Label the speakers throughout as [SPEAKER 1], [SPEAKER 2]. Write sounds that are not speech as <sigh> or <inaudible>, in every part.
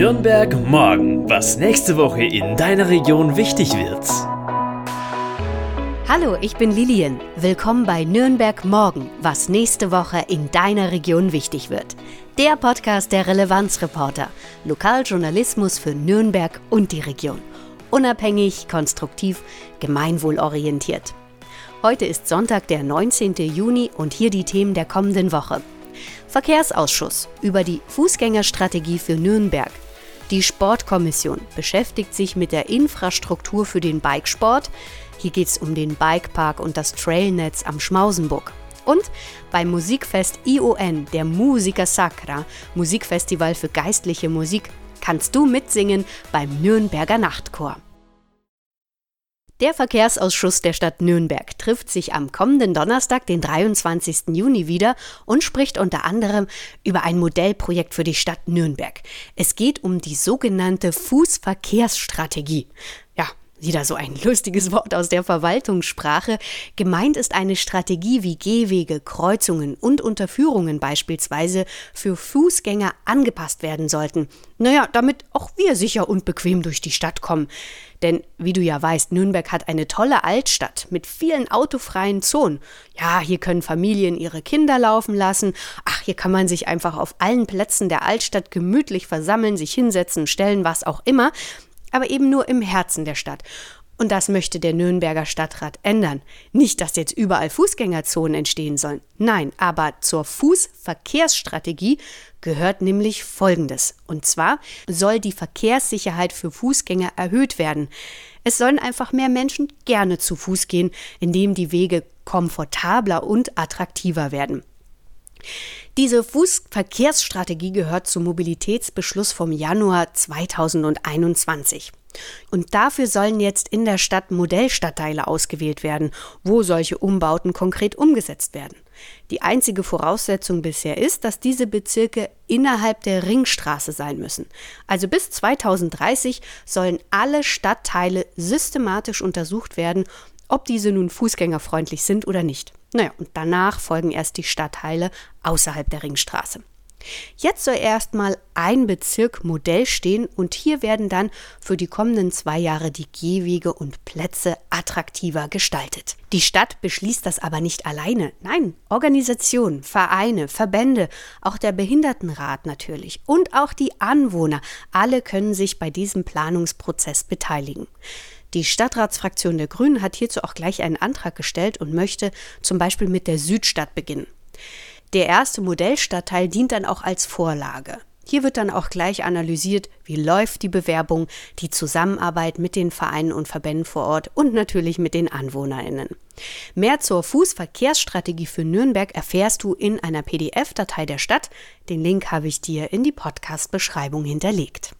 [SPEAKER 1] Nürnberg morgen, was nächste Woche in deiner Region wichtig wird.
[SPEAKER 2] Hallo, ich bin Lilian. Willkommen bei Nürnberg morgen, was nächste Woche in deiner Region wichtig wird. Der Podcast der Relevanzreporter. Lokaljournalismus für Nürnberg und die Region. Unabhängig, konstruktiv, gemeinwohlorientiert. Heute ist Sonntag, der 19. Juni und hier die Themen der kommenden Woche. Verkehrsausschuss über die Fußgängerstrategie für Nürnberg. Die Sportkommission beschäftigt sich mit der Infrastruktur für den Bikesport. Hier geht es um den Bikepark und das Trailnetz am Schmausenburg. Und beim Musikfest ION, der Musica Sacra, Musikfestival für geistliche Musik, kannst du mitsingen beim Nürnberger Nachtchor. Der Verkehrsausschuss der Stadt Nürnberg trifft sich am kommenden Donnerstag, den 23. Juni wieder und spricht unter anderem über ein Modellprojekt für die Stadt Nürnberg. Es geht um die sogenannte Fußverkehrsstrategie. Wieder so ein lustiges Wort aus der Verwaltungssprache. Gemeint ist eine Strategie, wie Gehwege, Kreuzungen und Unterführungen beispielsweise für Fußgänger angepasst werden sollten. Naja, damit auch wir sicher und bequem durch die Stadt kommen. Denn wie du ja weißt, Nürnberg hat eine tolle Altstadt mit vielen autofreien Zonen. Ja, hier können Familien ihre Kinder laufen lassen. Ach, hier kann man sich einfach auf allen Plätzen der Altstadt gemütlich versammeln, sich hinsetzen, stellen, was auch immer aber eben nur im Herzen der Stadt. Und das möchte der Nürnberger Stadtrat ändern. Nicht, dass jetzt überall Fußgängerzonen entstehen sollen. Nein, aber zur Fußverkehrsstrategie gehört nämlich Folgendes. Und zwar soll die Verkehrssicherheit für Fußgänger erhöht werden. Es sollen einfach mehr Menschen gerne zu Fuß gehen, indem die Wege komfortabler und attraktiver werden. Diese Fußverkehrsstrategie gehört zum Mobilitätsbeschluss vom Januar 2021. Und dafür sollen jetzt in der Stadt Modellstadtteile ausgewählt werden, wo solche Umbauten konkret umgesetzt werden. Die einzige Voraussetzung bisher ist, dass diese Bezirke innerhalb der Ringstraße sein müssen. Also bis 2030 sollen alle Stadtteile systematisch untersucht werden, ob diese nun fußgängerfreundlich sind oder nicht. Naja, und danach folgen erst die Stadtteile außerhalb der Ringstraße. Jetzt soll erstmal ein Bezirk Modell stehen und hier werden dann für die kommenden zwei Jahre die Gehwege und Plätze attraktiver gestaltet. Die Stadt beschließt das aber nicht alleine. Nein, Organisationen, Vereine, Verbände, auch der Behindertenrat natürlich und auch die Anwohner, alle können sich bei diesem Planungsprozess beteiligen. Die Stadtratsfraktion der Grünen hat hierzu auch gleich einen Antrag gestellt und möchte zum Beispiel mit der Südstadt beginnen. Der erste Modellstadtteil dient dann auch als Vorlage. Hier wird dann auch gleich analysiert, wie läuft die Bewerbung, die Zusammenarbeit mit den Vereinen und Verbänden vor Ort und natürlich mit den Anwohnerinnen. Mehr zur Fußverkehrsstrategie für Nürnberg erfährst du in einer PDF-Datei der Stadt. Den Link habe ich dir in die Podcast-Beschreibung hinterlegt.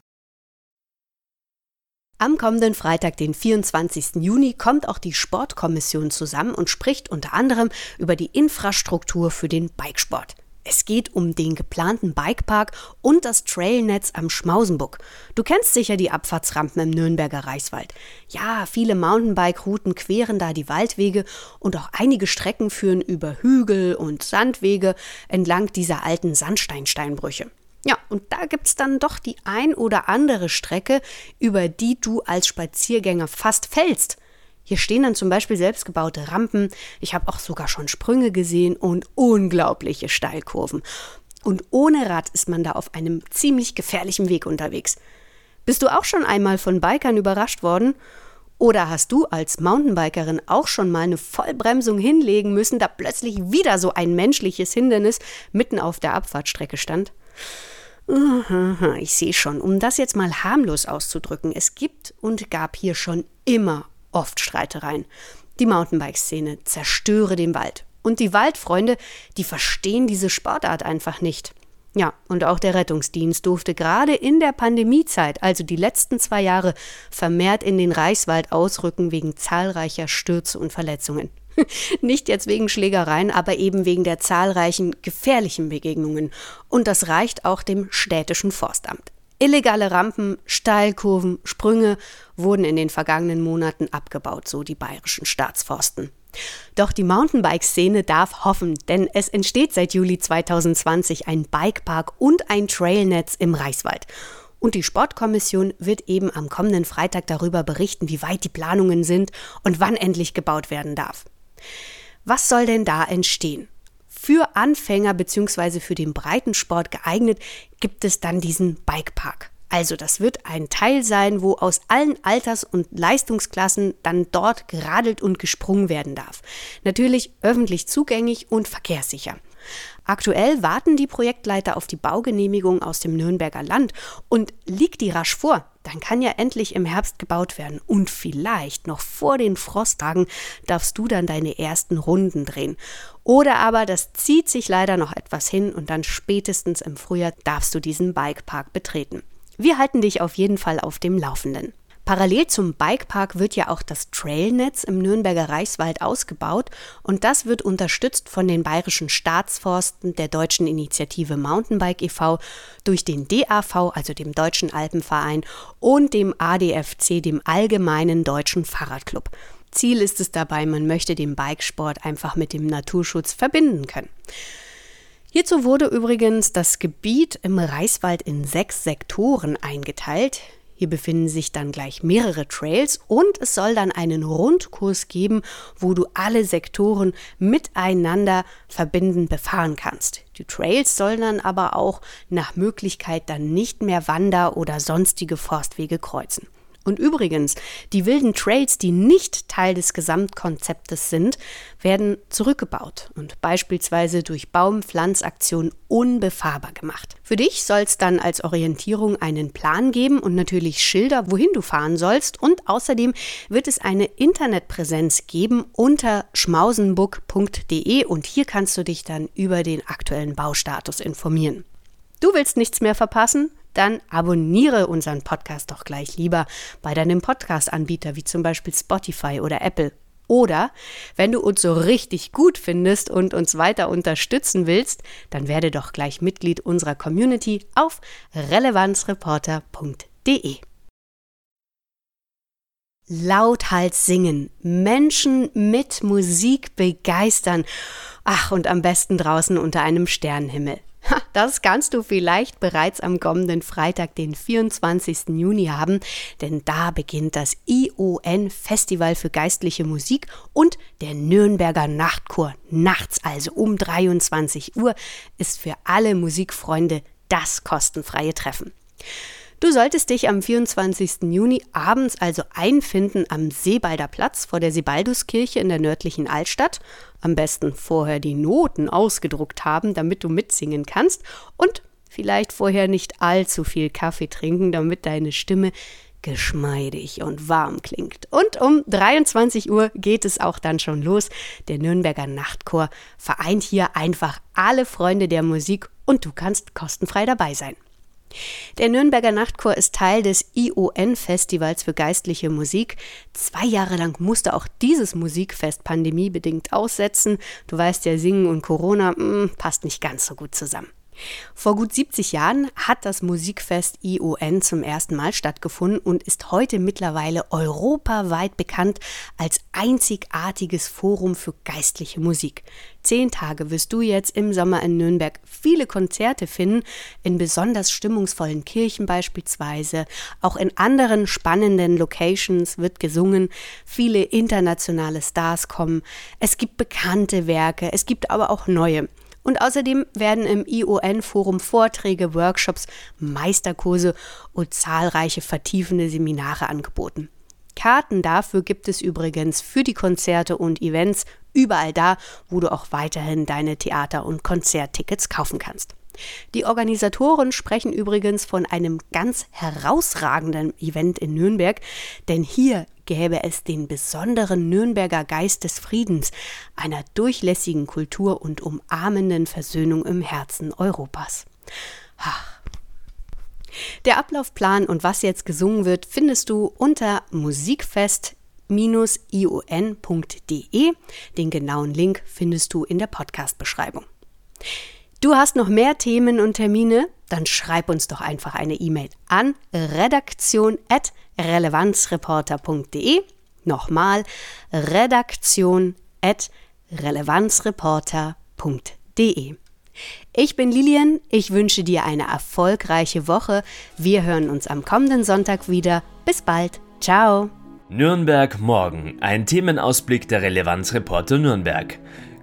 [SPEAKER 2] Am kommenden Freitag, den 24. Juni, kommt auch die Sportkommission zusammen und spricht unter anderem über die Infrastruktur für den Bikesport. Es geht um den geplanten Bikepark und das Trailnetz am Schmausenbuck. Du kennst sicher die Abfahrtsrampen im Nürnberger Reichswald. Ja, viele Mountainbike-Routen queren da die Waldwege und auch einige Strecken führen über Hügel und Sandwege entlang dieser alten Sandsteinsteinbrüche. Ja, und da gibt's dann doch die ein oder andere Strecke, über die du als Spaziergänger fast fällst. Hier stehen dann zum Beispiel selbstgebaute Rampen, ich habe auch sogar schon Sprünge gesehen und unglaubliche Steilkurven. Und ohne Rad ist man da auf einem ziemlich gefährlichen Weg unterwegs. Bist du auch schon einmal von Bikern überrascht worden? Oder hast du als Mountainbikerin auch schon mal eine Vollbremsung hinlegen müssen, da plötzlich wieder so ein menschliches Hindernis mitten auf der Abfahrtstrecke stand? Ich sehe schon, um das jetzt mal harmlos auszudrücken, es gibt und gab hier schon immer oft Streitereien. Die Mountainbike-Szene zerstöre den Wald. Und die Waldfreunde, die verstehen diese Sportart einfach nicht. Ja, und auch der Rettungsdienst durfte gerade in der Pandemiezeit, also die letzten zwei Jahre, vermehrt in den Reichswald ausrücken wegen zahlreicher Stürze und Verletzungen. <laughs> Nicht jetzt wegen Schlägereien, aber eben wegen der zahlreichen gefährlichen Begegnungen. Und das reicht auch dem städtischen Forstamt. Illegale Rampen, Steilkurven, Sprünge wurden in den vergangenen Monaten abgebaut, so die bayerischen Staatsforsten. Doch die Mountainbike-Szene darf hoffen, denn es entsteht seit Juli 2020 ein Bikepark und ein Trailnetz im Reichswald. Und die Sportkommission wird eben am kommenden Freitag darüber berichten, wie weit die Planungen sind und wann endlich gebaut werden darf. Was soll denn da entstehen? Für Anfänger bzw. für den Breitensport geeignet gibt es dann diesen Bikepark. Also das wird ein Teil sein, wo aus allen Alters- und Leistungsklassen dann dort geradelt und gesprungen werden darf. Natürlich öffentlich zugänglich und verkehrssicher. Aktuell warten die Projektleiter auf die Baugenehmigung aus dem Nürnberger Land und liegt die rasch vor, dann kann ja endlich im Herbst gebaut werden und vielleicht noch vor den Frosttagen darfst du dann deine ersten Runden drehen. Oder aber das zieht sich leider noch etwas hin und dann spätestens im Frühjahr darfst du diesen Bikepark betreten. Wir halten dich auf jeden Fall auf dem Laufenden. Parallel zum Bikepark wird ja auch das Trailnetz im Nürnberger Reichswald ausgebaut und das wird unterstützt von den bayerischen Staatsforsten, der deutschen Initiative Mountainbike e.V., durch den DAV, also dem Deutschen Alpenverein, und dem ADFC, dem Allgemeinen Deutschen Fahrradclub. Ziel ist es dabei, man möchte den Bikesport einfach mit dem Naturschutz verbinden können. Hierzu wurde übrigens das Gebiet im Reichswald in sechs Sektoren eingeteilt. Hier befinden sich dann gleich mehrere Trails und es soll dann einen Rundkurs geben, wo du alle Sektoren miteinander verbindend befahren kannst. Die Trails sollen dann aber auch nach Möglichkeit dann nicht mehr Wander- oder sonstige Forstwege kreuzen. Und übrigens, die wilden Trails, die nicht Teil des Gesamtkonzeptes sind, werden zurückgebaut und beispielsweise durch Baumpflanzaktionen unbefahrbar gemacht. Für dich soll es dann als Orientierung einen Plan geben und natürlich Schilder, wohin du fahren sollst. Und außerdem wird es eine Internetpräsenz geben unter schmausenbook.de und hier kannst du dich dann über den aktuellen Baustatus informieren. Du willst nichts mehr verpassen? Dann abonniere unseren Podcast doch gleich lieber bei deinem Podcast-Anbieter wie zum Beispiel Spotify oder Apple. Oder wenn du uns so richtig gut findest und uns weiter unterstützen willst, dann werde doch gleich Mitglied unserer Community auf relevanzreporter.de. Lauthals singen, Menschen mit Musik begeistern. Ach, und am besten draußen unter einem Sternenhimmel. Das kannst du vielleicht bereits am kommenden Freitag, den 24. Juni haben, denn da beginnt das ION Festival für geistliche Musik und der Nürnberger Nachtchor. Nachts also um 23 Uhr ist für alle Musikfreunde das kostenfreie Treffen. Du solltest dich am 24. Juni abends also einfinden am Seebalder Platz vor der Sebalduskirche in der nördlichen Altstadt. Am besten vorher die Noten ausgedruckt haben, damit du mitsingen kannst und vielleicht vorher nicht allzu viel Kaffee trinken, damit deine Stimme geschmeidig und warm klingt. Und um 23 Uhr geht es auch dann schon los. Der Nürnberger Nachtchor vereint hier einfach alle Freunde der Musik und du kannst kostenfrei dabei sein. Der Nürnberger Nachtchor ist Teil des ION-Festivals für geistliche Musik. Zwei Jahre lang musste auch dieses Musikfest pandemiebedingt aussetzen. Du weißt ja, Singen und Corona mh, hm, passt nicht ganz so gut zusammen. Vor gut 70 Jahren hat das Musikfest ION zum ersten Mal stattgefunden und ist heute mittlerweile europaweit bekannt als einzigartiges Forum für geistliche Musik. Zehn Tage wirst du jetzt im Sommer in Nürnberg viele Konzerte finden, in besonders stimmungsvollen Kirchen beispielsweise. Auch in anderen spannenden Locations wird gesungen. Viele internationale Stars kommen. Es gibt bekannte Werke, es gibt aber auch neue. Und außerdem werden im ION-Forum Vorträge, Workshops, Meisterkurse und zahlreiche vertiefende Seminare angeboten. Karten dafür gibt es übrigens für die Konzerte und Events überall da, wo du auch weiterhin deine Theater- und Konzerttickets kaufen kannst. Die Organisatoren sprechen übrigens von einem ganz herausragenden Event in Nürnberg, denn hier gäbe es den besonderen Nürnberger Geist des Friedens, einer durchlässigen Kultur und umarmenden Versöhnung im Herzen Europas. Ach. Der Ablaufplan und was jetzt gesungen wird, findest du unter musikfest ion.de. Den genauen Link findest du in der Podcast-Beschreibung. Du hast noch mehr Themen und Termine? Dann schreib uns doch einfach eine E-Mail an redaktion.relevanzreporter.de. Nochmal redaktion.relevanzreporter.de. Ich bin Lilian, ich wünsche dir eine erfolgreiche Woche. Wir hören uns am kommenden Sonntag wieder. Bis bald. Ciao.
[SPEAKER 1] Nürnberg morgen, ein Themenausblick der Relevanzreporter Nürnberg.